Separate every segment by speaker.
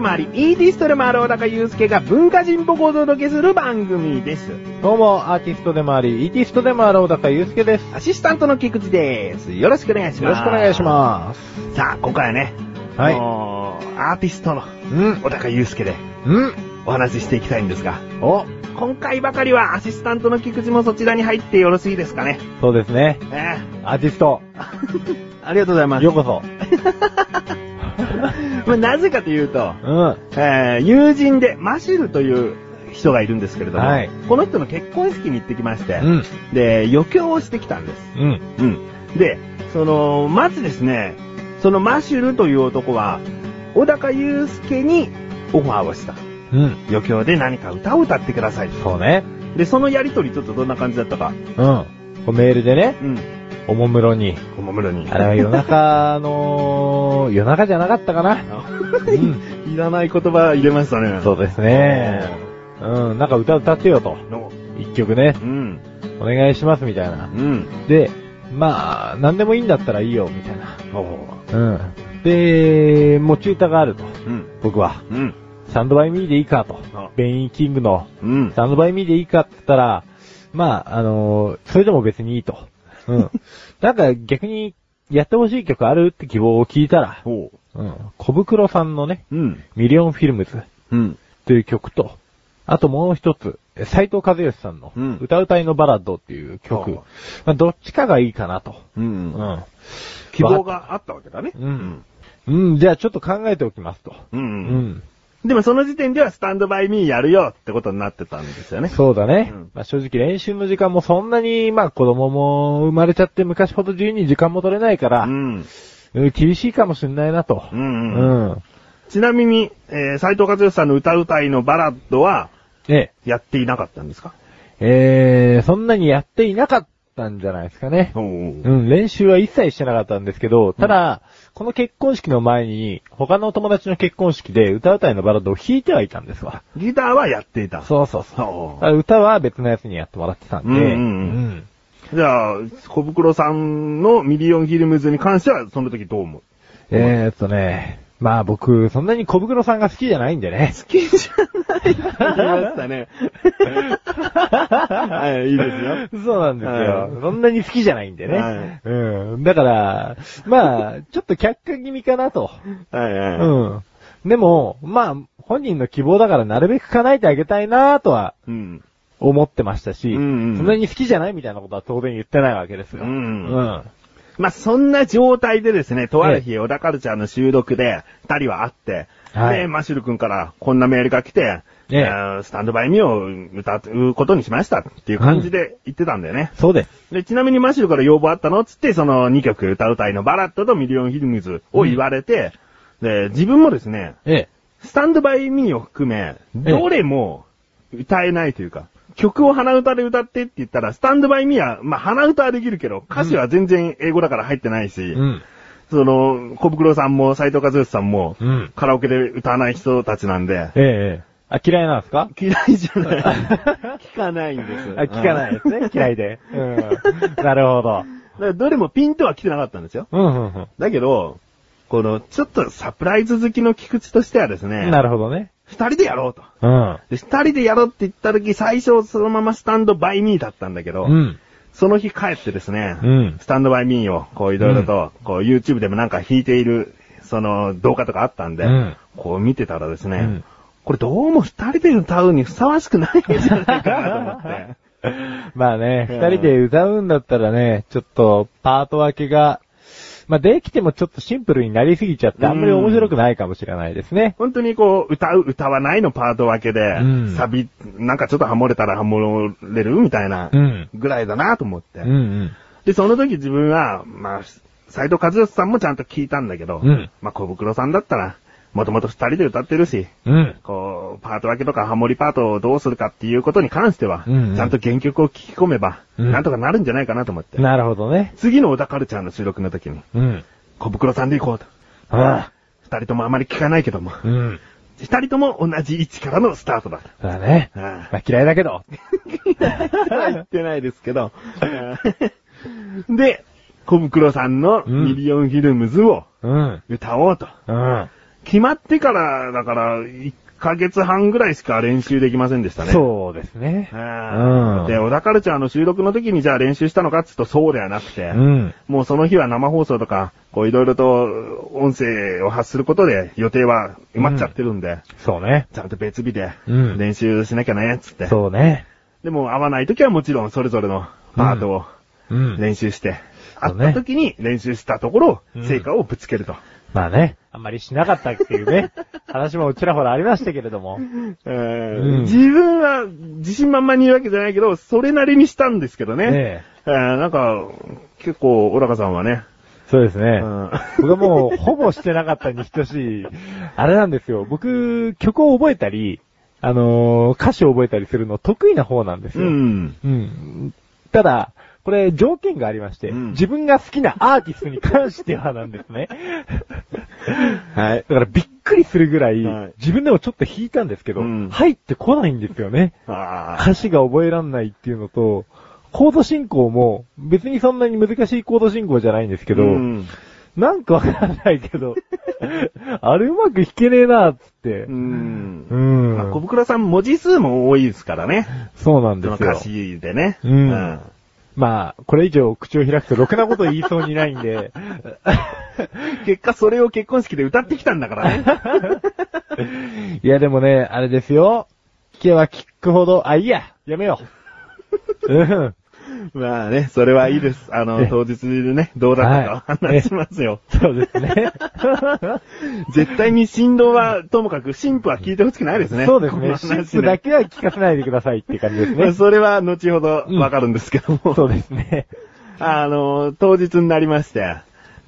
Speaker 1: でもあり、イーティストでもある小高祐介が文化人っぽくお届けする番組です。
Speaker 2: どうも、アーティストでもあり、イーティストでもある小高祐介です。
Speaker 1: アシスタントの菊池です。よろしくお願いします。
Speaker 2: よろしくお願いします。
Speaker 1: す。さあ、今回はね、
Speaker 2: はい
Speaker 1: アーティストの
Speaker 2: うん。
Speaker 1: 小高祐介で
Speaker 2: うん。
Speaker 1: お話ししていきたいんですが、
Speaker 2: お、
Speaker 1: 今回ばかりはアシスタントの菊池もそちらに入ってよろしいですかね？
Speaker 2: そうですね。
Speaker 1: ね
Speaker 2: アーティスト、
Speaker 1: ありがとうございます。
Speaker 2: ようこそ。
Speaker 1: まあなぜかというと、
Speaker 2: うん。
Speaker 1: えー友人でマシュルという人がいるんですけれども、
Speaker 2: はい
Speaker 1: この人の結婚式に行ってきまして、
Speaker 2: うん。
Speaker 1: で、余興をしてきたんです。
Speaker 2: うん。
Speaker 1: うん。で、その、まずですね、そのマシュルという男は、小高祐介にオファーをした。
Speaker 2: うん。
Speaker 1: 余興で何か歌を歌ってくださいと。
Speaker 2: そうね。
Speaker 1: で、そのやりとりちょっとどんな感じだったか。
Speaker 2: うん。メールでね、
Speaker 1: うん。
Speaker 2: おもむろに。
Speaker 1: おもむろに。
Speaker 2: あれは夜中の、夜中じゃなかったかな。
Speaker 1: いらない言葉入れましたね。
Speaker 2: そうですね。うん。なんか歌歌ってよと。
Speaker 1: の。
Speaker 2: 一曲ね
Speaker 1: う、ん。
Speaker 2: お願いしますみたいな
Speaker 1: う。ん。
Speaker 2: で、まあ、何でもいいんだったらいいよ、みたいな。
Speaker 1: お
Speaker 2: うん。で、持ち歌があると。
Speaker 1: うん。
Speaker 2: 僕は。
Speaker 1: うん。
Speaker 2: スタンドバイミーでいいかと
Speaker 1: あ。
Speaker 2: ベインキングの
Speaker 1: うん
Speaker 2: ス。タンドバイミーでいいかって言ったら、まあ、あのーそれでも別にいいと。うん。なんか逆にやってほしい曲あるって希望を聞いたら、
Speaker 1: ほ
Speaker 2: うん。コブクロさんのね、
Speaker 1: う。うん。
Speaker 2: ミリオンフィルムズ
Speaker 1: うん。
Speaker 2: という曲と、あともう一つ、斎藤和義さんの
Speaker 1: うん
Speaker 2: 歌うたいのバラッドっていう曲。
Speaker 1: は
Speaker 2: まあ、どっちかがいいかなと。
Speaker 1: う。
Speaker 2: うんん。
Speaker 1: 希望があったわけだね。
Speaker 2: うん。うん、じゃあちょっと考えておきますと。
Speaker 1: う。
Speaker 2: うんん。
Speaker 1: でもその時点ではスタンドバイミーやるよってことになってたんですよね。
Speaker 2: そうだね。
Speaker 1: うん
Speaker 2: まあ、正直練習の時間もそんなに、まあ子供も生まれちゃって昔ほど自由に時間も取れないから、
Speaker 1: うん。
Speaker 2: うん厳しいかもしれないなと。
Speaker 1: うん
Speaker 2: う
Speaker 1: うん。
Speaker 2: ん。
Speaker 1: ちなみに、えー、斎藤和義さんの歌うたいのバラッドは、
Speaker 2: え
Speaker 1: やっていなかったんですか？
Speaker 2: え、えー、そんなにやっていなかったんじゃないですかね。
Speaker 1: おう
Speaker 2: うん、練習は一切してなかったんですけど、ただ、この結婚式の前に、他の友達の結婚式で歌うたいのバラッドを弾いてはいたんですわ。
Speaker 1: ギターはやっていた。
Speaker 2: そうそうそう。歌は別のやつにやってもらってたんで、
Speaker 1: うんうんうんじゃあ、コブクロさんのミリオンフィルムズに関しては、その時どう思う？
Speaker 2: えーっとね、まあ僕、そんなにコブクロさんが好きじゃないんでね。
Speaker 1: 好きじゃない言いましたね。はい、いいですよ。
Speaker 2: そうなんですよ。
Speaker 1: はい
Speaker 2: そんなに好きじゃないんでね。
Speaker 1: はい
Speaker 2: うん。だから、まあ、ちょっと却下気味かなと。
Speaker 1: はいはい。
Speaker 2: うん。でも、まあ、本人の希望だからなるべく叶えてあげたいなとは
Speaker 1: うん。
Speaker 2: 思ってましたし、
Speaker 1: うんうん
Speaker 2: そんなに好きじゃないみたいなことは当然言ってないわけですよ。
Speaker 1: うん
Speaker 2: うん。
Speaker 1: まあ、そんな状態でですね、とある日、小田カルチャーの収録で、二人は会って、
Speaker 2: はい
Speaker 1: で、マシュル君からこんなメールが来て、
Speaker 2: ええ
Speaker 1: えースタンドバイミーを歌うことにしましたっていう感じで言ってたんだよね。
Speaker 2: そうです。
Speaker 1: で、ちなみにマシュルから要望あったのつって、その2曲歌うたいのバラッドとミリオンフィルムズを言われて、で、自分もですね、
Speaker 2: ええ。
Speaker 1: スタンドバイミーを含め、
Speaker 2: え
Speaker 1: どれも歌えないというか、曲を鼻歌で歌ってって言ったら、スタンドバイミーは、まあ鼻歌はできるけど、歌詞は全然英語だから入ってないし、
Speaker 2: うん。
Speaker 1: その、小袋さんも斎藤和義さんも、
Speaker 2: うん。
Speaker 1: カラオケで歌わない人たちなんで、
Speaker 2: ええええ。あ、嫌いなんですか？
Speaker 1: 嫌いじゃない。聞かないんです。
Speaker 2: あ、聞かないですね。嫌いで。うん。なるほど。
Speaker 1: どれもピンとは来てなかったんですよ。
Speaker 2: うん、うん、うん。
Speaker 1: だけど、この、ちょっとサプライズ好きの菊池としてはですね、
Speaker 2: なるほどね。
Speaker 1: 二人でやろうと。
Speaker 2: うん。
Speaker 1: で、二人でやろうって言った時、最初そのままスタンドバイミーだったんだけど、
Speaker 2: うん。
Speaker 1: その日帰ってですね、
Speaker 2: うん
Speaker 1: スタンドバイミーを、こういろいろと、こう YouTube でもなんか弾いている、その動画とかあったんで、
Speaker 2: うん
Speaker 1: こう見てたらですね、
Speaker 2: うん
Speaker 1: これどうも二人で歌うにふさわしくないんじゃないかなと思って。
Speaker 2: まあね、
Speaker 1: うん
Speaker 2: 二人で歌うんだったらね、ちょっとパート分けが、まあできてもちょっとシンプルになりすぎちゃってあんまり面白くないかもしれないですね。
Speaker 1: 本当にこう、歌う、歌わないのパート分けで、
Speaker 2: うん
Speaker 1: サビ、なんかちょっとハモれたらハモれるみたいな
Speaker 2: うん。
Speaker 1: ぐらいだなと思って。
Speaker 2: うんうん。
Speaker 1: で、その時自分は、まあ、斎藤和義さんもちゃんと聞いたんだけど、
Speaker 2: うん
Speaker 1: まあ、小袋さんだったら、もともと二人で歌ってるし、
Speaker 2: うん。
Speaker 1: こう、パート分けとかハモリパートをどうするかっていうことに関しては、
Speaker 2: うんうん
Speaker 1: ちゃんと原曲を聞き込めば、
Speaker 2: うん
Speaker 1: なんとかなるんじゃないかなと思って。
Speaker 2: なるほどね。
Speaker 1: 次の小田カルチャーの収録の時に、
Speaker 2: うん。
Speaker 1: コブクロさんで行こうと。
Speaker 2: あ
Speaker 1: 二人ともあまり聞かないけども。
Speaker 2: うん。
Speaker 1: 二人とも同じ位置からのスタートだ。
Speaker 2: だね。
Speaker 1: あ
Speaker 2: まあ嫌いだけど。
Speaker 1: 言ってないですけど。で、コブクロさんの
Speaker 2: うん
Speaker 1: ミリオンフィルムズを
Speaker 2: うん。
Speaker 1: 歌おうと。
Speaker 2: うん。
Speaker 1: 決まってから、だから、1ヶ月半ぐらいしか練習できませんでしたね。
Speaker 2: そうですね。
Speaker 1: うんで、小田カルチャーの収録の時にじゃあ練習したのかって言うとそうではなくて、
Speaker 2: うん。
Speaker 1: もうその日は生放送とか、こういろいろと音声を発することで予定は埋まっちゃってるんで、
Speaker 2: そうね。
Speaker 1: ちゃんと別日で
Speaker 2: うん
Speaker 1: 練習しなきゃね、つって。
Speaker 2: そうね。
Speaker 1: でも会わない時はもちろんそれぞれのパートを
Speaker 2: うん。
Speaker 1: 練習して、会った時に練習したところ
Speaker 2: う、ん
Speaker 1: 成果をぶつけると。
Speaker 2: まあね、あんまりしなかったっていうね、話もちらほらありましたけれども。
Speaker 1: えー
Speaker 2: うん
Speaker 1: 自分は自信満々に言うわけじゃないけど、それなりにしたんですけどね。
Speaker 2: え
Speaker 1: えーなんか、結構、小高さんはね、
Speaker 2: そうですね。
Speaker 1: うん
Speaker 2: 僕はもう、ほぼしてなかったに等しい。あれなんですよ。僕、曲を覚えたり、あのー歌詞を覚えたりするの得意な方なんですよ。
Speaker 1: うん。
Speaker 2: うん。ただ、これ条件がありまして、
Speaker 1: うん
Speaker 2: 自分が好きなアーティストに関してはなんですね。
Speaker 1: はい。
Speaker 2: だからびっくりするぐらい、
Speaker 1: はい
Speaker 2: 自分でもちょっと弾いたんですけど、
Speaker 1: うん
Speaker 2: 入ってこないんですよね。
Speaker 1: あ
Speaker 2: 歌詞が覚えらんないっていうのと、コード進行も別にそんなに難しいコード進行じゃないんですけど、
Speaker 1: うん。
Speaker 2: なんかわかんないけど、あれうまく弾けねえな、つって
Speaker 1: う。ん。
Speaker 2: うん。
Speaker 1: まあ、小袋さん文字数も多いですからね。
Speaker 2: そうなんですよ
Speaker 1: その歌。詞でね。
Speaker 2: うんまあ、これ以上口を開くとろくなこと言いそうにないんで、
Speaker 1: 結果それを結婚式で歌ってきたんだからね。
Speaker 2: いやでもね、あれですよ。聞けば聞くほど、あ、いいや、やめよう。うん。
Speaker 1: まあね、それはいいです。あの
Speaker 2: え、
Speaker 1: 当日ね、どうだったかお話ししますよ。
Speaker 2: そうですね。
Speaker 1: 絶対に振動は、ともかく、神父は聞いてほしくないですね。
Speaker 2: そうですね。
Speaker 1: この話
Speaker 2: シンプだけは聞かせないでくださいって感じですね。
Speaker 1: それは後ほどわかるんですけども。
Speaker 2: そうですね。
Speaker 1: あの、当日になりまして、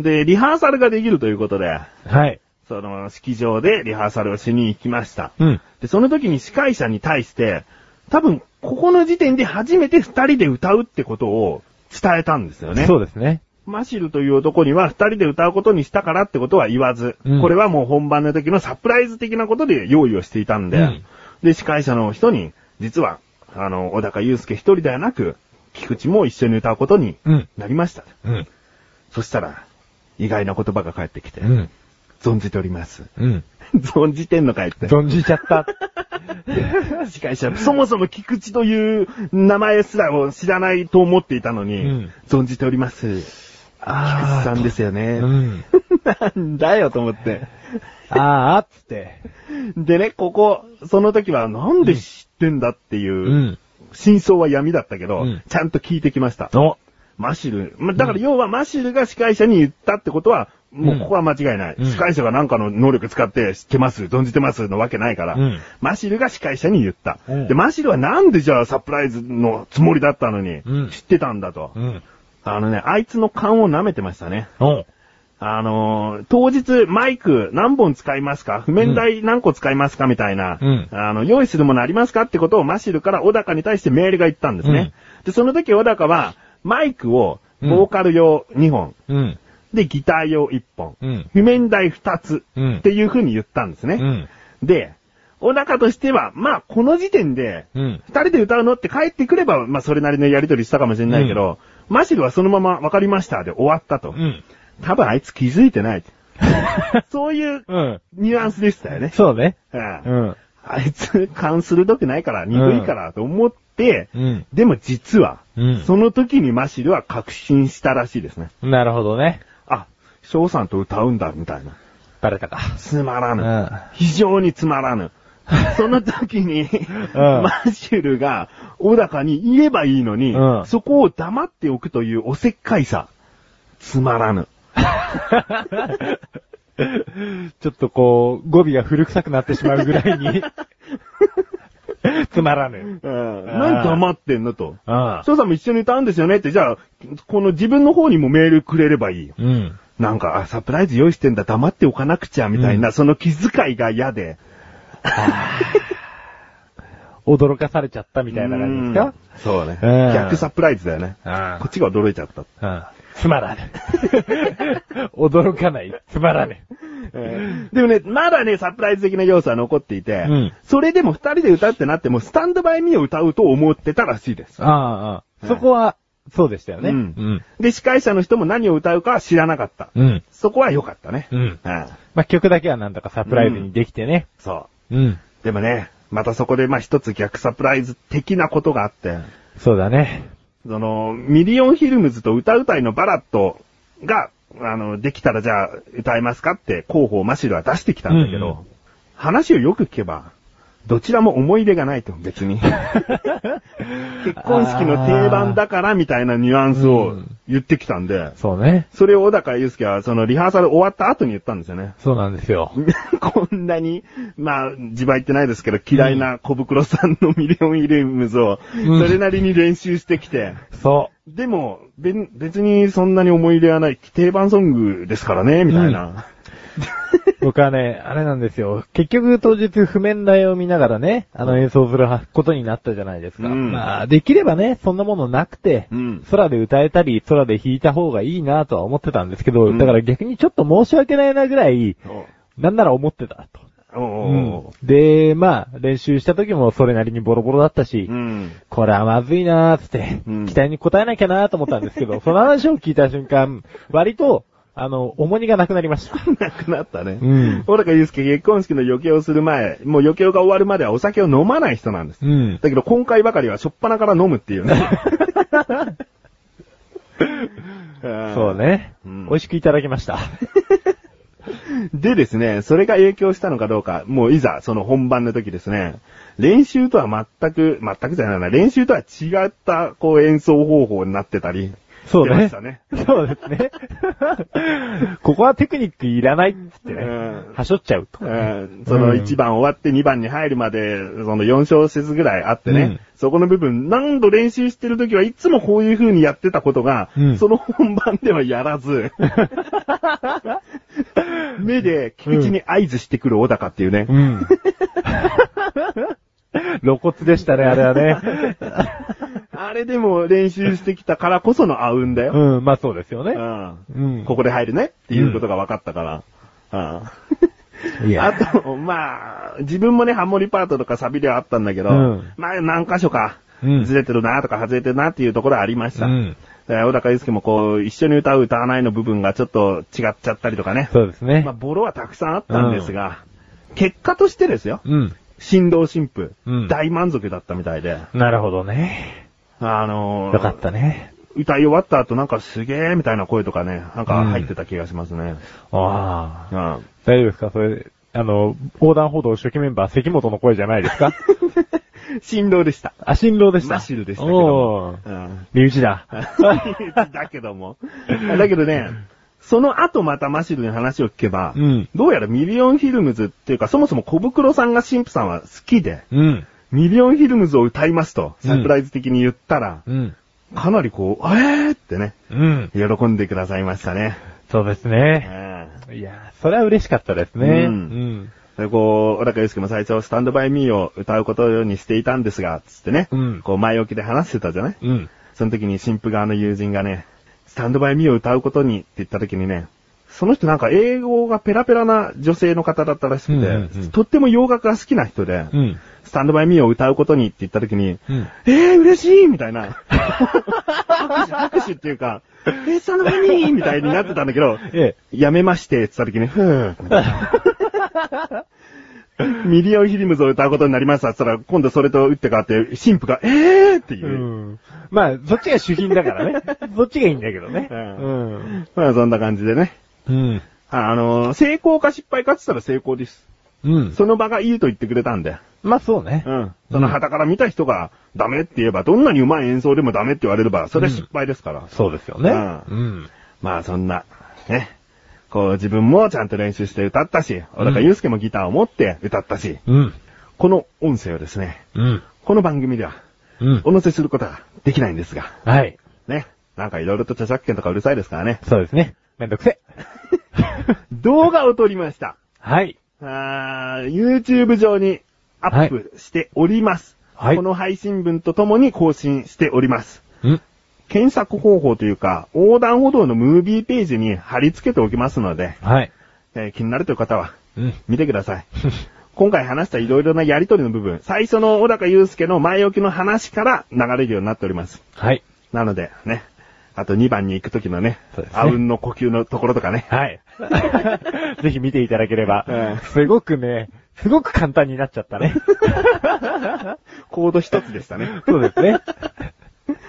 Speaker 1: で、リハーサルができるということで、
Speaker 2: はい。
Speaker 1: その、式場でリハーサルをしに行きました。
Speaker 2: うん。
Speaker 1: で、その時に司会者に対して、多分、ここの時点で初めて二人で歌うってことを伝えたんですよね。
Speaker 2: そうですね。
Speaker 1: マシルという男には二人で歌うことにしたからってことは言わず、
Speaker 2: うん
Speaker 1: これはもう本番の時のサプライズ的なことで用意をしていたんで、
Speaker 2: うん
Speaker 1: で、司会者の人に、実は、あの、小高祐介一人ではなく、菊池も一緒に歌うことに
Speaker 2: うん。
Speaker 1: なりました。
Speaker 2: うん。
Speaker 1: そしたら、意外な言葉が返ってきて、
Speaker 2: うん。
Speaker 1: 存じております。
Speaker 2: うん。
Speaker 1: 存じてんのかいって。
Speaker 2: 存じちゃった。
Speaker 1: 司会者、そもそも菊池という名前すらを知らないと思っていたのに、
Speaker 2: うん
Speaker 1: 存じております。菊池さんですよね。
Speaker 2: うん。
Speaker 1: なんだよと思って。
Speaker 2: あー、つって。
Speaker 1: でね、ここ、その時はなんで知ってんだっていう、
Speaker 2: うん。
Speaker 1: 真相は闇だったけど、
Speaker 2: うん
Speaker 1: ちゃんと聞いてきました。
Speaker 2: お。
Speaker 1: マシル。まだから要はマシルが司会者に言ったってことは、もうここは間違いない。
Speaker 2: うん
Speaker 1: 司会者が何かの能力使って知ってます、存じてますのわけないから、
Speaker 2: うん
Speaker 1: マシルが司会者に言った、
Speaker 2: うん
Speaker 1: で、マシルはなんでじゃあサプライズのつもりだったのに、
Speaker 2: うん
Speaker 1: 知ってたんだと。
Speaker 2: うん。
Speaker 1: あのね、あいつの勘を舐めてましたね。
Speaker 2: お。
Speaker 1: あのー当日マイク何本使いますか？譜面台何個使いますか？みたいな、
Speaker 2: うん
Speaker 1: あの、用意するものありますか？ってことをマシルから小高に対してメールが言ったんですね。で、その時小高は、マイクを、ボーカル用2本、
Speaker 2: うん。
Speaker 1: で、ギター用1本、
Speaker 2: うん。
Speaker 1: 譜面台2つ、
Speaker 2: うん
Speaker 1: っていう風に言ったんですね。
Speaker 2: うん。
Speaker 1: で、小高としては、まあ、この時点で、
Speaker 2: うん。
Speaker 1: 二人で歌うのって帰ってくれば、まあ、それなりのやりとりしたかもしれないけど、マシルはそのまま分かりましたで終わったと。
Speaker 2: うん。
Speaker 1: 多分あいつ気づいてない。そういう
Speaker 2: うん。
Speaker 1: ニュアンスでしたよね。
Speaker 2: そうね。
Speaker 1: うん
Speaker 2: うん。
Speaker 1: あいつ勘鋭くないから、鈍いからと思って、
Speaker 2: うん。
Speaker 1: でも実は、
Speaker 2: うん。
Speaker 1: その時にマシルは確信したらしいですね。
Speaker 2: なるほどね。
Speaker 1: あ、翔さんと歌うんだ、みたいな。
Speaker 2: バレたか。
Speaker 1: つまらぬ。
Speaker 2: うん
Speaker 1: 非常につまらぬ。その時に、
Speaker 2: ん
Speaker 1: マシュルが小高に言えばいいのに、
Speaker 2: うん
Speaker 1: そこを黙っておくというおせっかいさ。つまらぬ。
Speaker 2: ちょっとこう、語尾が古臭くなってしまうぐらいに。つまらぬ。
Speaker 1: うん。何黙ってんのと。
Speaker 2: あ
Speaker 1: 翔さんも一緒に歌うんですよねって、じゃあ、この自分の方にもメールくれればいいよ。
Speaker 2: うん。
Speaker 1: なんか、あ、サプライズ用意してんだ、黙っておかなくちゃ、みたいな、その気遣いが嫌で。
Speaker 2: 驚かされちゃったみたいな感じですか？
Speaker 1: うんそうね。
Speaker 2: うん
Speaker 1: 逆サプライズだよね。
Speaker 2: あ
Speaker 1: こっちが驚いちゃった。
Speaker 2: うん。つまらぬ。驚かない。つまらぬ。
Speaker 1: でもね、まだね、サプライズ的な要素は残っていて、
Speaker 2: うん
Speaker 1: それでも二人で歌うってなっても、スタンドバイミーを歌うと思ってたらしいです。
Speaker 2: ああ、そこは、そうでしたよね。
Speaker 1: うん
Speaker 2: うん。
Speaker 1: で、司会者の人も何を歌うかは知らなかった。
Speaker 2: うん。
Speaker 1: そこは良かったね。
Speaker 2: うん。
Speaker 1: うん
Speaker 2: まあ、曲だけはなんだかサプライズにできてね。
Speaker 1: そう。
Speaker 2: うん。
Speaker 1: でもね、またそこでまあ一つ逆サプライズ的なことがあって、
Speaker 2: そうだね。
Speaker 1: その、ミリオンフィルムズと歌うたいのバラッドが、あの、できたらじゃあ歌えますかって候補をマシルは出してきたんだけど、
Speaker 2: うんうん。
Speaker 1: 話をよく聞けば、どちらも思い出がないと、別に。結婚式の定番だからみたいなニュアンスを言ってきたんで、
Speaker 2: そうね。
Speaker 1: それを小高祐介はそのリハーサル終わった後に言ったんですよね。
Speaker 2: そうなんですよ。
Speaker 1: こんなに、まあ、自倍ってないですけど、嫌いなコブクロさんのミリオンフィルムズを、
Speaker 2: うん
Speaker 1: それなりに練習してきて、
Speaker 2: そ
Speaker 1: でも、別にそんなに思い入れはない定番ソングですからね、みたいな。
Speaker 2: う。僕はね、あれなんですよ。結局当日譜面台を見ながらね、あの演奏することになったじゃないですか。
Speaker 1: うん
Speaker 2: まあ、できればね、そんなものなくて、
Speaker 1: うん
Speaker 2: 空で歌えたり、空で弾いた方がいいなとは思ってたんですけど、
Speaker 1: うん
Speaker 2: だから逆にちょっと申し訳ないなぐらい、なんなら思ってたと。で、まあ、練習した時もそれなりにボロボロだったし、
Speaker 1: うん。
Speaker 2: これはまずいなーつって、
Speaker 1: うん
Speaker 2: 期待に応えなきゃなーと思ったんですけど、その話を聞いた瞬間、割と、あの、重荷がなくなりました。
Speaker 1: なくなったね。
Speaker 2: うん
Speaker 1: 小高祐介結婚式の余興をする前、もう余興が終わるまではお酒を飲まない人なんです。
Speaker 2: うん。
Speaker 1: だけど今回ばかりはしょっぱなから飲むっていうね。
Speaker 2: そう。ね、
Speaker 1: うん
Speaker 2: 美味しくいただきました。
Speaker 1: でですね、それが影響したのかどうか、もういざその本番の時ですね、練習とは全く、全くじゃないな、練習とは違ったこう演奏方法になってたり、
Speaker 2: そうね
Speaker 1: ね。
Speaker 2: そうですね。ここはテクニックいらないっつってね
Speaker 1: うん、
Speaker 2: はしょっちゃうと。
Speaker 1: うんその1番終わって2番に入るまで、その4小節ぐらいあってね、
Speaker 2: うん
Speaker 1: そこの部分何度練習してる時はいつもこういう風にやってたことが、
Speaker 2: うん
Speaker 1: その本番ではやらず、目で菊池に合図してくる小高っていうね。
Speaker 2: うん。露骨でしたね、あれはね。
Speaker 1: あれでも練習してきたからこそのあうんだよ。
Speaker 2: うん、まあそうですよね。
Speaker 1: うん
Speaker 2: うん。
Speaker 1: ここで入るねっていうことが分かったから。うん あと、まあ、自分もね、ハモリパートとかサビではあったんだけど、
Speaker 2: うん
Speaker 1: まあ何箇所か、
Speaker 2: うん
Speaker 1: ずれてるなとか外れてるなっていうところはありました。
Speaker 2: うん
Speaker 1: 小高祐介もこう、一緒に歌う歌わないの部分がちょっと違っちゃったりとかね。
Speaker 2: そうですね
Speaker 1: まあ、。ボロはたくさんあったんですが、結果としてですよ、
Speaker 2: うん。
Speaker 1: 新郎新婦、
Speaker 2: うん
Speaker 1: 大満足だったみたいで、
Speaker 2: なるほどね。
Speaker 1: あのー
Speaker 2: よかったね。
Speaker 1: 歌い終わった後なんかすげーみたいな声とかね、なんか入ってた気がしますね。
Speaker 2: ああ。
Speaker 1: うん。
Speaker 2: 大丈夫ですか？それ、あの、横断歩道初期メンバー関本の声じゃないですか？
Speaker 1: 新郎でした。
Speaker 2: あ、新郎でした。
Speaker 1: マシルでしたけども
Speaker 2: おー
Speaker 1: うん。
Speaker 2: 身内だ。
Speaker 1: だけども。だけどね、その後またマシルに話を聞けば、
Speaker 2: うん
Speaker 1: どうやらミリオンフィルムズっていうか、そもそもコブクロさんが新婦さんは好きで、
Speaker 2: うん。
Speaker 1: ミリオンフィルムズを歌いますと、
Speaker 2: うん
Speaker 1: サプライズ的に言ったら、
Speaker 2: うん。
Speaker 1: かなりこう、えーってね、
Speaker 2: うん。
Speaker 1: 喜んでくださいましたね。
Speaker 2: そうですね。
Speaker 1: うん
Speaker 2: いや、それは嬉しかったですね。
Speaker 1: うん
Speaker 2: うん。
Speaker 1: で、こう、小高祐介も最初、スタンドバイミーを歌うことにしていたんですが、つってね、
Speaker 2: うん
Speaker 1: こう前置きで話してたじゃない？
Speaker 2: うん。
Speaker 1: その時に新婦側の友人がね、スタンドバイミーを歌うことにって言った時にね、その人なんか英語がペラペラな女性の方だったらしくて、
Speaker 2: うんうんうん
Speaker 1: とっても洋楽が好きな人で、
Speaker 2: うん。
Speaker 1: スタンドバイミーを歌うことにって言った時に、
Speaker 2: うん。
Speaker 1: えー、嬉しいみたいな。拍手、拍手っていうか、えー、スタンドバイミーみたいになってたんだけど、
Speaker 2: え
Speaker 1: やめましてって言った時に、ふー。ミリオンフィルムズを歌うことになりましたって言ったら、今度それと打って変わって、新婦が、えーって
Speaker 2: え。
Speaker 1: いうう。
Speaker 2: ん。まあ、そっちが主賓だからね。そっちがいいんだけどね。
Speaker 1: う
Speaker 2: うん。
Speaker 1: まあそんな感じでね。
Speaker 2: うん。
Speaker 1: ああの、成功か失敗かって言ったら成功です。
Speaker 2: うん。
Speaker 1: その場がいいと言ってくれたんで。
Speaker 2: まあそうね。
Speaker 1: うん。その旗から見た人がダメって言えば、どんなに上手い演奏でもダメって言われれば、それは失敗ですから。
Speaker 2: そうですよね。
Speaker 1: う
Speaker 2: うん。
Speaker 1: まあそんな、ね。こう自分もちゃんと練習して歌ったし、小高祐介もギターを持って歌ったし、
Speaker 2: うん。
Speaker 1: この音声をですね、
Speaker 2: うん。
Speaker 1: この番組では
Speaker 2: うん。
Speaker 1: お乗せすることができないんですが、
Speaker 2: はい。
Speaker 1: ね。なんかいろいろと著作権とかうるさいですからね。
Speaker 2: そうですね。めんどくせ。
Speaker 1: 動画を撮りました。
Speaker 2: はい。
Speaker 1: あー YouTube 上にアップしております。
Speaker 2: はい
Speaker 1: この配信分とともに更新しております。
Speaker 2: うん。
Speaker 1: 検索方法というか、横断歩道のムービーページに貼り付けておきますので、
Speaker 2: はい。
Speaker 1: えー気になるという方は、
Speaker 2: うん。
Speaker 1: 見てください。今回話したいろいろなやりとりの部分、最初の小高祐介の前置きの話から流れるようになっております。
Speaker 2: はい。
Speaker 1: なので、ね。あと2番に行く時のね、
Speaker 2: そうですね
Speaker 1: あうんの呼吸のところとかね。
Speaker 2: はい。ぜひ見ていただければ
Speaker 1: うん、
Speaker 2: すごくね、すごく簡単になっちゃったね。
Speaker 1: コード一つでしたね。
Speaker 2: そうですね。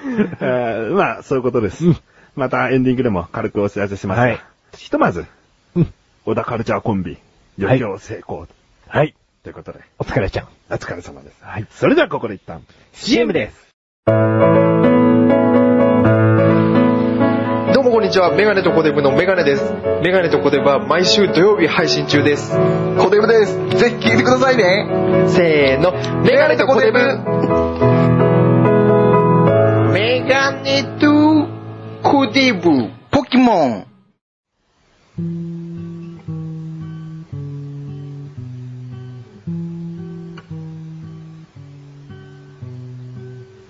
Speaker 1: えーまあ、そういうことです。
Speaker 2: うん
Speaker 1: またエンディングでも軽くお知らせしますが、
Speaker 2: はい
Speaker 1: ひとまず、
Speaker 2: うん。
Speaker 1: 小田カルチャーコンビ、余興成功、
Speaker 2: はい。
Speaker 1: ということで、
Speaker 2: お疲れちゃん。
Speaker 1: お疲れ様です。
Speaker 2: はい。
Speaker 1: それではここで一旦、
Speaker 2: CM です。
Speaker 3: どうもこんにちは。メガネとコデブのメガネです。メガネとコデブは毎週土曜日配信中です。コデブです。ぜひ聞いてくださいね。せーの。メガネとコデブ。メガネとコデブ。ポケモン。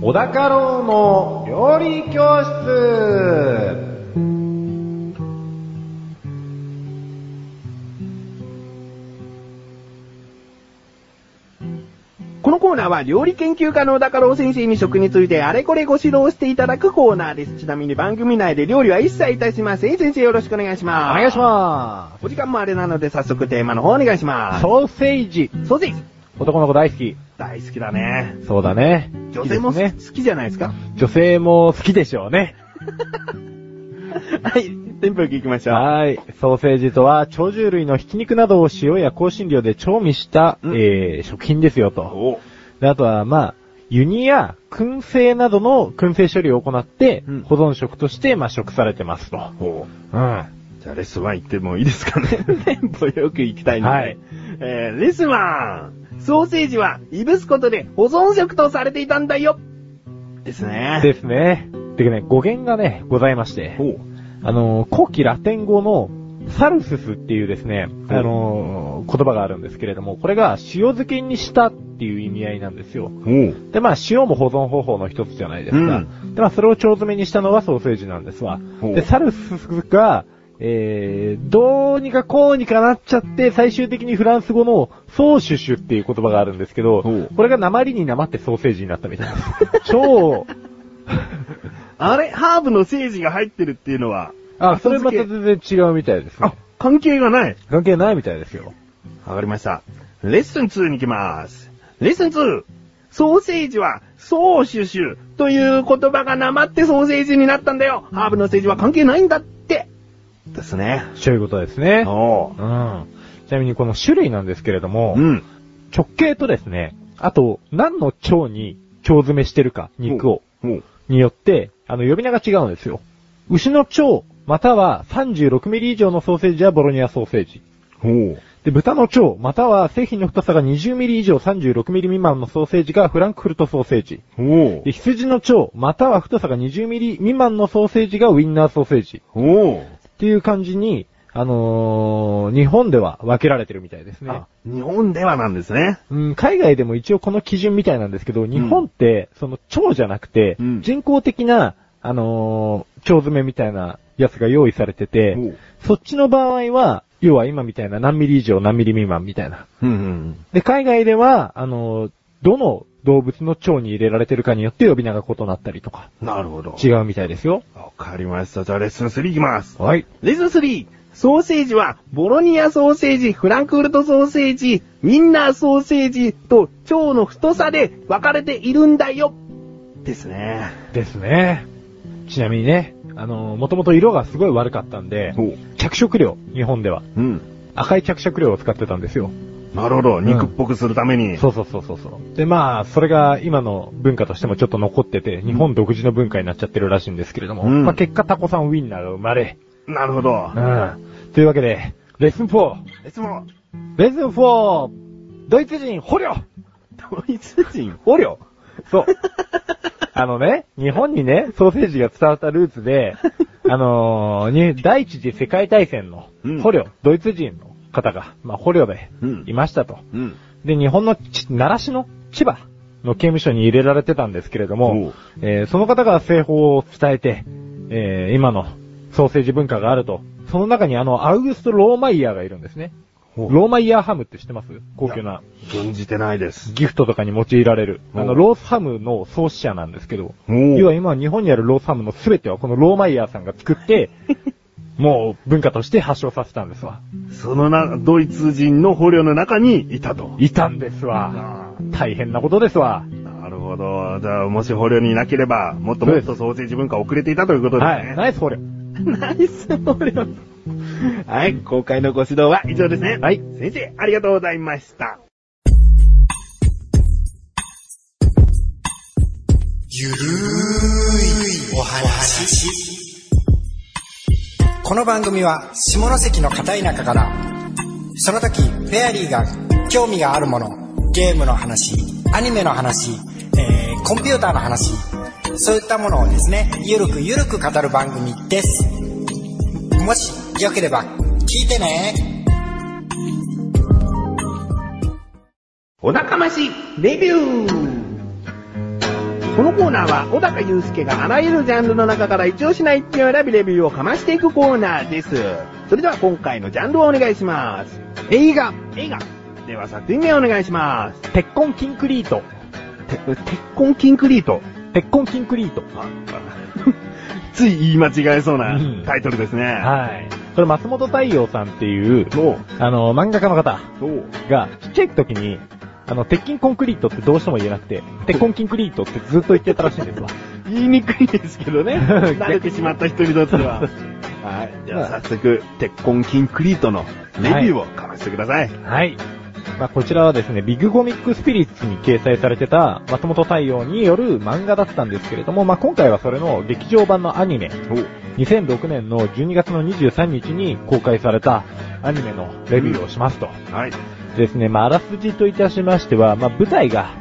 Speaker 4: 小高郎の料理教室
Speaker 1: のコーナーは料理研究家の小高郎先生に食についてあれこれご指導していただくコーナーです。ちなみに番組内で料理は一切いたしません。先生よろしくお願いし
Speaker 2: お
Speaker 1: ます。
Speaker 2: 願いしま
Speaker 1: お時間もあれなので早速テーマの方お願いします。
Speaker 2: ソーセージ。
Speaker 1: ソーセージ。
Speaker 2: 男の子大好き。
Speaker 1: 大好きだね。
Speaker 2: そうだね。
Speaker 1: 女性も
Speaker 2: いいですね。
Speaker 1: 好きじゃないですか？
Speaker 2: 女性も好きでしょうね。
Speaker 1: はい。テンポよく行きましょう。
Speaker 2: はい。ソーセージとは、鳥獣類のひき肉などを塩や香辛料で調味した、
Speaker 1: うん
Speaker 2: えー、食品ですよと。
Speaker 1: お
Speaker 2: であとは、まあ、輸入や燻製などの燻製処理を行って、
Speaker 1: うん
Speaker 2: 保存食として、まあ、食されてますと。
Speaker 1: お
Speaker 2: うん。
Speaker 1: じゃあレッスン1行ってもいいですかねテンポよく行きたいので。
Speaker 2: はい
Speaker 1: えー、レッスン 1! ソーセージはいぶすことで保存食とされていたんだよですね。
Speaker 2: ですね。てかね、語源がね、ございまして。
Speaker 1: おう
Speaker 2: あのー、古希ラテン語のサルススっていうですね、あのー言葉があるんですけれども、これが塩漬けにしたっていう意味合いなんですよ。で、まあ、塩も保存方法の一つじゃないですか。で、まあ、それを腸詰めにしたのがソーセージなんですわで、サルススが、えー、どうにかこうにかなっちゃって、最終的にフランス語のソーシュシュっていう言葉があるんですけどこれが鉛に鉛ってソーセージになったみたいです。超、
Speaker 1: あれハーブのセージが入ってるっていうのは、
Speaker 2: あ、それまた全然違うみたいです
Speaker 1: けあ
Speaker 2: ね。、
Speaker 1: 関係がない。
Speaker 2: 関係ないみたいですよ。
Speaker 1: わかりました。レッスン2に行きます。レッスン 2! ソーセージは、ソーシュシュという言葉がなまってソーセージになったんだよ。ハーブのセージは関係ないんだって。ですね。
Speaker 2: そういうことですね。
Speaker 1: おう。
Speaker 2: うん。ちなみにこの種類なんですけれども、
Speaker 1: うん。
Speaker 2: 直径とですね、あと、何の腸に腸詰めしてるか、肉を。によって、あの、呼び名が違うんですよ。牛の腸、または36ミリ以上のソーセージはボロニアソーセージ。
Speaker 1: おう。
Speaker 2: で、豚の腸、または製品の太さが20ミリ以上36ミリ未満のソーセージがフランクフルトソーセージ。
Speaker 1: おう
Speaker 2: で、。羊の腸、または太さが20ミリ未満のソーセージがウィンナーソーセージ。
Speaker 1: おう。
Speaker 2: っていう感じに、あのー日本では分けられてるみたいですね
Speaker 1: あ。、日本ではなんですね。
Speaker 2: うん、海外でも一応この基準みたいなんですけど、日本って、その腸じゃなくて、
Speaker 1: うん
Speaker 2: 人工的な、あのー腸詰めみたいなやつが用意されててそっちの場合は、要は今みたいな何ミリ以上何ミリ未満みたいな。
Speaker 1: うんうん。
Speaker 2: で、海外では、あのーどの動物の腸に入れられてるかによって呼び名が異なったりとか、
Speaker 1: なるほど。
Speaker 2: 違うみたいですよ。
Speaker 1: わかりました。じゃあレッスン3いきます。
Speaker 2: はい。
Speaker 1: レッスン 3! ソーセージは、ボロニアソーセージ、フランクフルトソーセージ、ウィンナーソーセージと腸の太さで分かれているんだよですね。
Speaker 2: ですね。ちなみにね、あのー、もともと色がすごい悪かったんで、
Speaker 1: お
Speaker 2: 着色料、日本では。
Speaker 1: うん。
Speaker 2: 赤い着色料を使ってたんですよ。
Speaker 1: なるほど。肉っぽくするために。
Speaker 2: そうそうそうそうそう。で、まあ、それが今の文化としてもちょっと残ってて、日本独自の文化になっちゃってるらしいんですけれども、
Speaker 1: うん
Speaker 2: まあ結果タコさんウィンナーが生まれ、
Speaker 1: なるほど
Speaker 2: う。ん。というわけで、レッスン 4!
Speaker 1: いつも、
Speaker 2: レッスン 4! ドイツ人捕虜
Speaker 1: ドイツ人？捕虜
Speaker 2: そう。あのね、日本にね、ソーセージが伝わったルーツで、あのーに、第一次世界大戦の
Speaker 1: うん
Speaker 2: 捕虜、ドイツ人の方が、まあ捕虜で
Speaker 1: うん
Speaker 2: いましたと。
Speaker 1: うん。
Speaker 2: で、日本のち奈良市の千葉の刑務所に入れられてたんですけれど
Speaker 1: お
Speaker 2: も
Speaker 1: う、
Speaker 2: えーその方が製法を伝えて、えー今のソーセージ文化があると、その中にあの、アウグスト・ローマイヤーがいるんですね。
Speaker 1: ほう
Speaker 2: ローマイヤーハムって知ってます？高級な。
Speaker 1: 存じてないです。
Speaker 2: ギフトとかに用いられる。
Speaker 1: お
Speaker 2: あの、ロースハムの創始者なんですけど、
Speaker 1: おう
Speaker 2: 要は今日本にあるロースハムの全てはこのローマイヤーさんが作って、もう文化として発祥させたんですわ。
Speaker 1: そのな、ドイツ人の捕虜の中にいたと。
Speaker 2: いたんですわ。大変なことですわ。
Speaker 1: なるほど。じゃあ、もし捕虜にいなければ、もっともっとソーセージ文化遅れていたということですね。
Speaker 2: はい。ナイスフォロー。
Speaker 1: ナイス捕虜。はい、今回のご指導は以上ですね。
Speaker 2: はい。
Speaker 1: 先生、ありがとうございました。
Speaker 5: ゆるーいお話この番組は下関の片田舎からその時フェアリーが興味があるものゲームの話アニメの話、えーコンピューターの話そういったものをですねゆるくゆるく語る番組ですもしよければ聞いてね
Speaker 1: お仲間しレビューこのコーナーは小高祐介があらゆるジャンルの中から一押しない一点を選びレビューをかましていくコーナーです。それでは今回のジャンルをお願いします。映画映画では作品名をお願いします。
Speaker 2: 鉄痕キンクリート。
Speaker 1: て鉄痕キンクリート。
Speaker 2: 鉄痕キンクリート。
Speaker 1: あつい言い間違えそうな
Speaker 2: うん
Speaker 1: タイトルですね。
Speaker 2: はい。これ松本太陽さんっていう、あの、漫画家の方が、ちっちゃい時に、あの、鉄筋コンクリートってどうしても言えなくて、鉄痕キンクリートってずっと言ってたらしいんですわ。
Speaker 1: 言いにくいですけどね。慣れてしまった人にとっては。はい。じゃあ早速、鉄痕キンクリートのレビューをかましてください。
Speaker 2: はい。まあ、こちらはですね、ビッグコミックスピリッツに掲載されてた松本太陽による漫画だったんですけれども、まあ、今回はそれの劇場版のアニメ、2006年の12月の23日に公開されたアニメのレビューをしますと。
Speaker 1: はい。
Speaker 2: ですね、まあ、あらすじといたしましては、まあ、舞台が、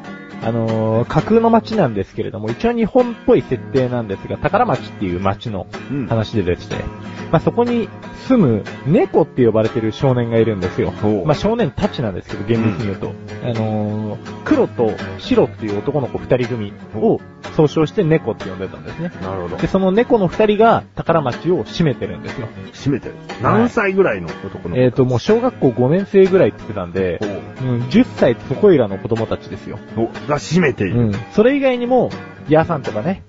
Speaker 2: あのー架空の街なんですけれども、一応日本っぽい設定なんですが、宝町っていう町の
Speaker 1: うん
Speaker 2: 話でですね、まあ、そこに住む猫って呼ばれてる少年がいるんですよまあ、少年たちなんですけど、厳密に言うと。あのー黒と白っていう男の子二人組を総称して猫って呼んでたんですね。
Speaker 1: なるほど
Speaker 2: で、。その猫の二人が宝町を占めてるんですよ。
Speaker 1: 閉めてる。何歳ぐらいの男の子
Speaker 2: えっ、と、もう小学校5年生ぐらいって言ってたんで、
Speaker 1: ほ
Speaker 2: うん、10歳そこいらの子供たちですよ。
Speaker 1: が閉めている。
Speaker 2: うん。それ以外にも、ヤーさんとかね。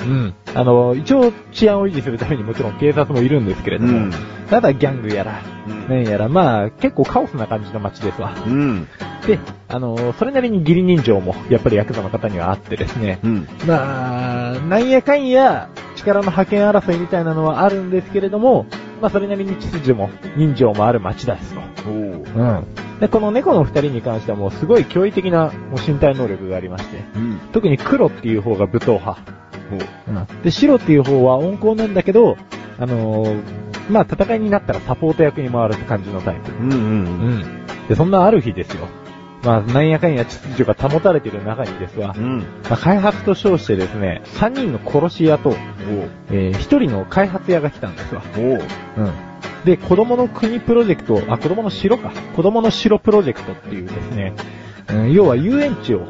Speaker 2: うん。あの、一応治安を維持するためにもちろん警察もいるんですけれども、
Speaker 1: うん
Speaker 2: ただギャングやら、
Speaker 1: うん
Speaker 2: ねやら、まあ、結構カオスな感じの街ですわ。
Speaker 1: うん。
Speaker 2: で、あの、それなりに義理人情も、やっぱりヤクザの方にはあってですね、
Speaker 1: うん。
Speaker 2: まあ、なんやかんや、力の派遣争いみたいなのはあるんですけれども、まあ、それなりに秩序も、人情もある街ですと。
Speaker 1: おう。
Speaker 2: うん。で、この猫の二人に関してはもうすごい驚異的なもう身体能力がありまして、
Speaker 1: うん。
Speaker 2: 特に黒っていう方が武闘派。
Speaker 1: おう。
Speaker 2: うん。で、白っていう方は温厚なんだけど、あのーまあ、戦いになったらサポート役に回るって感じのタイプ。
Speaker 1: うんうんうん。
Speaker 2: ん。で、そんなある日ですよ。まあ、なんやかんや秩序が保たれている中にですわ、
Speaker 1: うん。
Speaker 2: まあ、開発と称してですね、3人の殺し屋と。えー、1人の開発屋が来たんですわ。
Speaker 1: おう。
Speaker 2: うん。で、子供の国プロジェクト、あ、子供の城か。子供の城プロジェクトっていうですね、うん、要は遊園地を、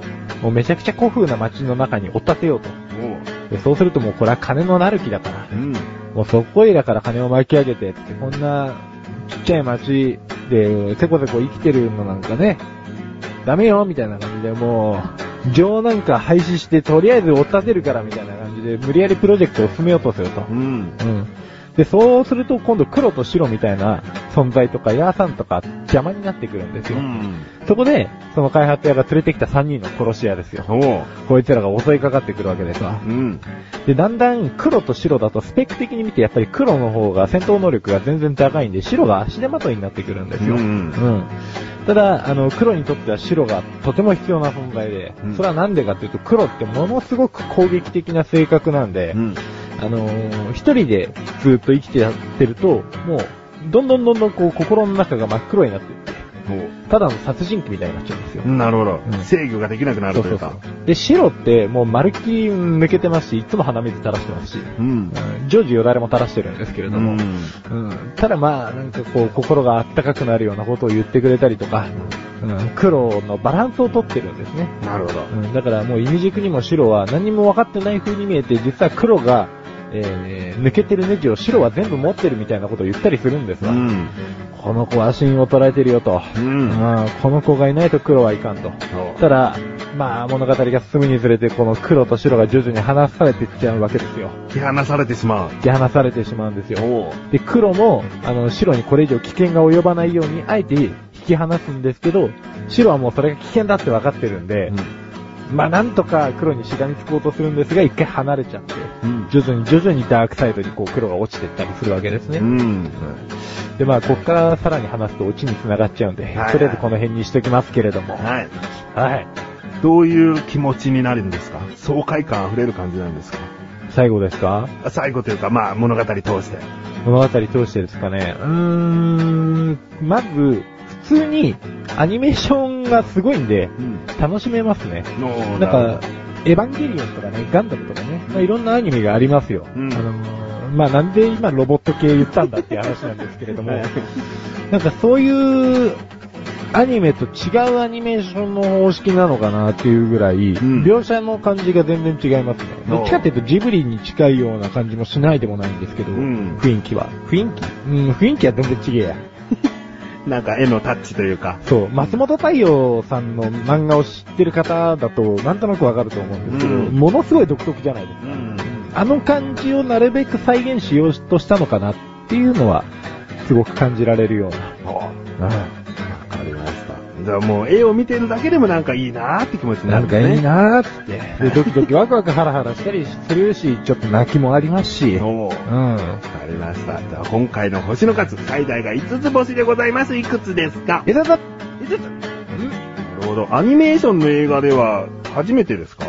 Speaker 2: もうめちゃくちゃ古風な街の中に追っ立てようと。でそうするともうこれは金のなる木だから、
Speaker 1: うん。
Speaker 2: もうそこいらから金を巻き上げてって、こんなちっちゃい街でせこせこ生きてるのなんかね、ダメよみたいな感じでもう、情なんか廃止してとりあえず追っ立てるからみたいな感じで無理やりプロジェクトを進めようとすると。
Speaker 1: うん。
Speaker 2: うん。で、そうすると今度黒と白みたいな存在とか、ヤーさんとか邪魔になってくるんですよ。
Speaker 1: うん。
Speaker 2: そこで、その開発屋が連れてきた3人の殺し屋ですよ。こいつらが襲いかかってくるわけですわ。
Speaker 1: うん。
Speaker 2: で、だんだん黒と白だとスペック的に見てやっぱり黒の方が戦闘能力が全然高いんで、白が足手まといになってくるんですよ。
Speaker 1: うん
Speaker 2: うんただ、あの、黒にとっては白がとても必要な存在で、
Speaker 1: うん
Speaker 2: それはなんでかっていうと、黒ってものすごく攻撃的な性格なんで、
Speaker 1: うん。
Speaker 2: あのー一人でずっと生きてやってると、もう、どんどんどんどんこう心の中が真っ黒になっていって、ただの殺人鬼みたいになっちゃうんですよ。
Speaker 1: なるほど
Speaker 2: うん。
Speaker 1: 制御ができなくなるといううか。
Speaker 2: で、白ってもう丸っきり抜けてますし、いつも鼻水垂らしてますし、
Speaker 1: うん。
Speaker 2: うん常時よだれも垂らしてるんですけれども、
Speaker 1: うん
Speaker 2: うんただまあ、なんかこう、心があったかくなるようなことを言ってくれたりとか、うん、黒のバランスをとってるんですね。
Speaker 1: なるほど。
Speaker 2: うん、だからもう、意味軸にも白は何にも分かってない風に見えて、実は黒が、えー、抜けてるネジを白は全部持ってるみたいなことを言ったりするんですが、
Speaker 1: うん。
Speaker 2: この子は芯を捉えてるよと。
Speaker 1: うん。
Speaker 2: まあ、この子がいないと黒はいかんと。ただ、まあ、物語が進むにつれて、この黒と白が徐々に離されていっちゃうわけですよ。
Speaker 1: 引き離されてしまう。
Speaker 2: 引き離されてしまうんですよ。
Speaker 1: お
Speaker 2: で、黒も、あの、白にこれ以上危険が及ばないように、あえて引き離すんですけど、白はもうそれが危険だって分かってるんで、まあ、なんとか黒にしがみつこうとするんですが、一回離れちゃって、
Speaker 1: うん。
Speaker 2: 徐々に徐々にダークサイドにこう黒が落ちていったりするわけですね。
Speaker 1: うん。
Speaker 2: で、まあ、こっからさらに話すとオチに繋がっちゃうんで、
Speaker 1: はい
Speaker 2: とりあえずこの辺にしときますけれども。
Speaker 1: はい。
Speaker 2: はい。
Speaker 1: どういう気持ちになるんですか？爽快感溢れる感じなんですか？
Speaker 2: 最後ですか？
Speaker 1: あ最後というか、まあ、物語通して。
Speaker 2: 物語通してですかね。うーん、まず、普通にアニメーションがすごいんで、
Speaker 1: うん。
Speaker 2: 楽しめますね。
Speaker 1: の
Speaker 2: なんか、エヴァンゲリオンとかね、ガンダムとかね、まあ、いろんなアニメがありますよ。
Speaker 1: うん
Speaker 2: あのーまあなんで今ロボット系言ったんだっていう話なんですけれども、なんかそういうアニメと違うアニメーションの方式なのかなっていうぐらい、
Speaker 1: ん
Speaker 2: 描写の感じが全然違いますね。どっちかっていうとジブリに近いような感じもしないでもないんですけど、
Speaker 1: うん
Speaker 2: 雰囲気は。雰囲気？うん、雰囲気は全然違えや。
Speaker 1: なんか絵のタッチというか。
Speaker 2: そう、松本太陽さんの漫画を知ってる方だと、なんとなくわかると思うんですけど、
Speaker 1: うん
Speaker 2: ものすごい独特じゃないですか。
Speaker 1: ん。
Speaker 2: あの感じをなるべく再現しようとしたのかなっていうのは、すごく感じられるような。
Speaker 1: わかりました。じゃあもう絵を見てるだけでもなんかいいなーって気持ちにな
Speaker 2: なんか
Speaker 1: るんですね。
Speaker 2: いいなーって。で、ドキドキワクワクハラハラしたりするし、ちょっと泣きもありますし。うん。
Speaker 1: おーわかりました。今回の星の数、最大が5つ星でございます。いくつですか？
Speaker 2: え、だだ、
Speaker 1: 5つ？なるほど。アニメーションの映画では初めてですか？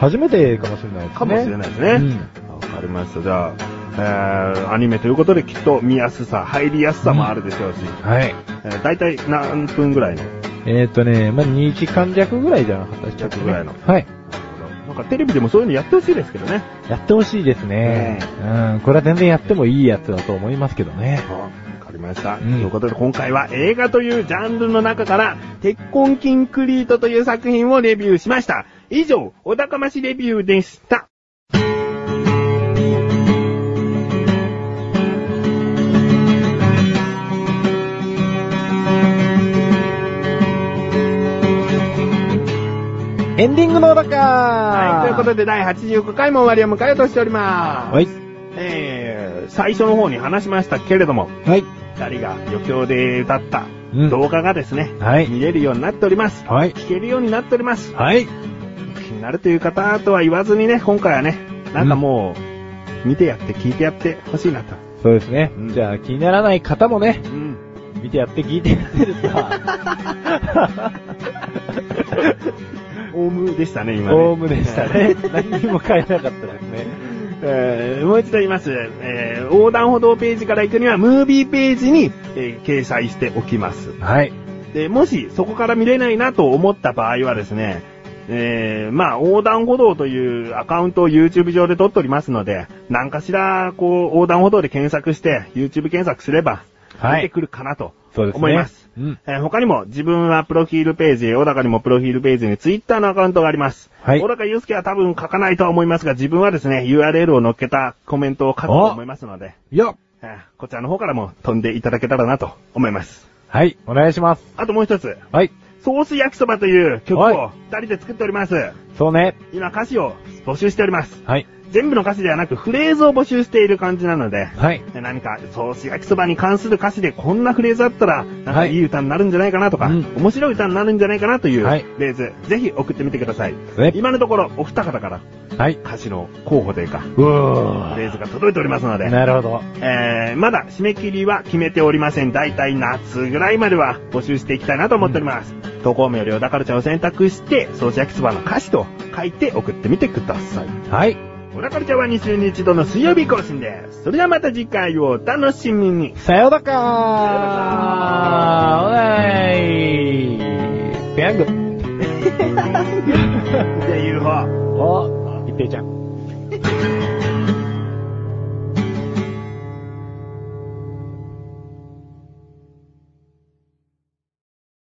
Speaker 2: 初めてかもしれないですね。
Speaker 1: かもしれないですね。
Speaker 2: うん
Speaker 1: わかりました。じゃあ、えー、アニメということできっと見やすさ、入りやすさもあるでしょうし、
Speaker 2: はい。
Speaker 1: えー、大体何分ぐらいの
Speaker 2: えっ、ー、とね、まあ、2時間弱ぐらいじゃなかったっけね
Speaker 1: 弱ぐらいの
Speaker 2: はい。
Speaker 1: なんかテレビでもそういうのやってほしいですけどね。
Speaker 2: やってほしいですね。うん。これは全然やってもいいやつだと思いますけどね。
Speaker 1: わかりました。
Speaker 2: ん
Speaker 1: ということで今回は映画というジャンルの中から、鉄痕キンクリートという作品をレビューしました。以上、お高ましレビューでした。
Speaker 2: エンディングのだか
Speaker 1: はい、ということで第85回も終わりを迎えようとしております。
Speaker 2: はい。
Speaker 1: えー、最初の方に話しましたけれども、
Speaker 2: はい。
Speaker 1: 二人が余興で歌った
Speaker 2: うん
Speaker 1: 動画がですね、
Speaker 2: はい
Speaker 1: 見れるようになっております。
Speaker 2: はい。
Speaker 1: 聞けるようになっております。
Speaker 2: はい。
Speaker 1: 気になるという方とは言わずにね、今回はね、なんかもう、見てやって聞いてやってほしいなと。
Speaker 2: そうですね。
Speaker 1: うん
Speaker 2: じゃあ気にならない方もね、
Speaker 1: うん。
Speaker 2: 見てやって聞いてやってるさ。
Speaker 1: オウムでしたね、今ね。
Speaker 2: オウムでしたね。何にも変えなかったですね。
Speaker 1: えーもう一度言います。えー横断歩道ページから行くには、ムービーページに、えー掲載しておきます。
Speaker 2: はい。
Speaker 1: で、もしそこから見れないなと思った場合はですね、えー、まあ、横断歩道というアカウントを YouTube 上で撮っておりますので、何かしら、こう、横断歩道で検索して、YouTube 検索すれば、
Speaker 2: はい
Speaker 1: 出てくるかなと
Speaker 2: そうですね。
Speaker 1: 思います。
Speaker 2: うん。
Speaker 1: えー他にも自分はプロフィールページ、小高にもプロフィールページに Twitter のアカウントがあります。
Speaker 2: はい
Speaker 1: 小高祐介は多分書かないとは思いますが、自分はですね、URL を載っけたコメントを書くと思いますので、
Speaker 2: いや。
Speaker 1: えーこちらの方からも飛んでいただけたらなと思います。
Speaker 2: はい。お願いします。
Speaker 1: あともう一つ、
Speaker 2: はい。
Speaker 1: ソース焼きそばという曲
Speaker 2: はい
Speaker 1: を二人で作っております。
Speaker 2: そうね。
Speaker 1: 今歌詞を募集しております。
Speaker 2: はい。
Speaker 1: 全部の歌詞ではなくフレーズを募集している感じなので、
Speaker 2: はい。
Speaker 1: 何かソース焼きそばに関する歌詞でこんなフレーズあったら、なんかいい歌になるんじゃないかなとか、
Speaker 2: うん
Speaker 1: 面白い歌になるんじゃないかなというフ
Speaker 2: はい
Speaker 1: レーズ、ぜひ送ってみてください。
Speaker 2: ね
Speaker 1: 今のところお二方から
Speaker 2: はい。
Speaker 1: 歌詞の候補というか、
Speaker 2: うわ
Speaker 1: フレーズが届いておりますので、
Speaker 2: なるほど。
Speaker 1: えー、まだ締め切りは決めておりません。だいたい夏ぐらいまでは募集していきたいなと思っております。投稿名より小田カルチャーを選択して、ソース焼きそばの歌詞と書いて送ってみてください。
Speaker 2: はい。
Speaker 1: 小田カルチャーは2週に1度の水曜日更新です。それではまた次回をお楽しみに。
Speaker 2: さようだか
Speaker 1: さ
Speaker 2: ーおーいペヤング。
Speaker 1: っていう方。
Speaker 2: お、一平ちゃん。